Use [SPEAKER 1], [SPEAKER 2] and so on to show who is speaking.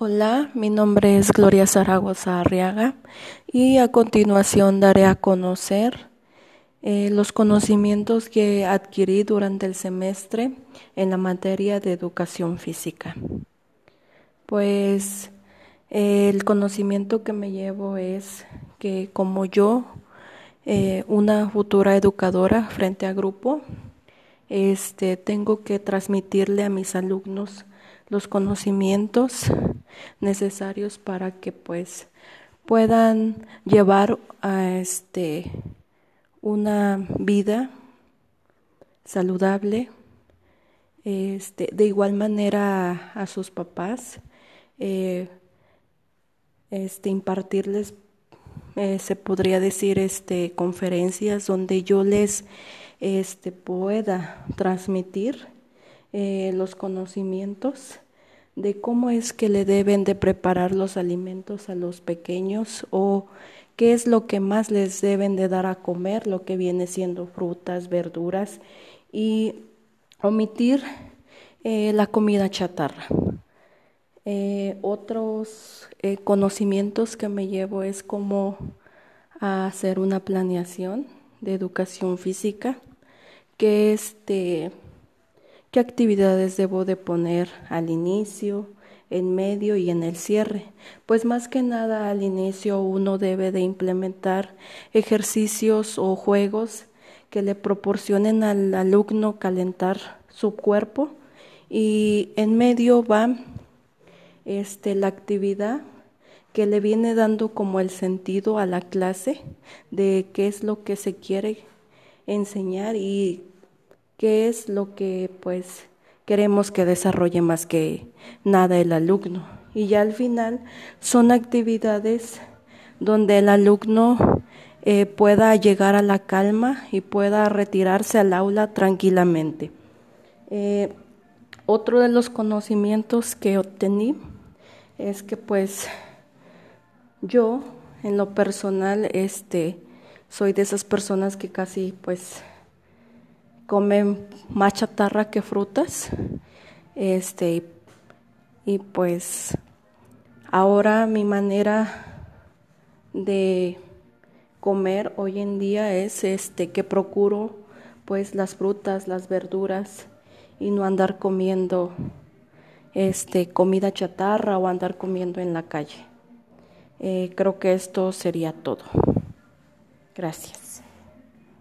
[SPEAKER 1] Hola, mi nombre es Gloria Zaragoza Arriaga y a continuación daré a conocer eh, los conocimientos que adquirí durante el semestre en la materia de educación física. Pues el conocimiento que me llevo es que como yo, eh, una futura educadora frente a grupo, este, tengo que transmitirle a mis alumnos los conocimientos necesarios para que pues puedan llevar a este una vida saludable este de igual manera a, sus papás eh, este impartirles eh, se podría decir este conferencias donde yo les este pueda transmitir eh, los conocimientos de cómo es que le deben de preparar los alimentos a los pequeños o qué es lo que más les deben de dar a comer, lo que viene siendo frutas, verduras y omitir eh, la comida chatarra. Eh, otros conocimientos que me llevo es cómo hacer una planeación de educación física, que este qué actividades debo de poner al inicio, en medio y en el cierre. Pues más que nada al inicio uno debe de implementar ejercicios o juegos que le proporcionen al alumno calentar su cuerpo y en medio va este la actividad que le viene dando como el sentido a la clase de qué es lo que se quiere enseñar y qué es lo que pues queremos que desarrolle más que nada el alumno. Y ya al final son actividades donde el alumno eh, pueda llegar a la calma y pueda retirarse al aula tranquilamente. Eh, otro de los conocimientos que obtení es que pues yo en lo personal este soy de esas personas que casi pues comen más chatarra que frutas. Este, y pues ahora mi manera de comer hoy en día es este que procuro pues las frutas, las verduras y no andar comiendo este comida chatarra o andar comiendo en la calle. Eh, creo que esto sería todo. Gracias.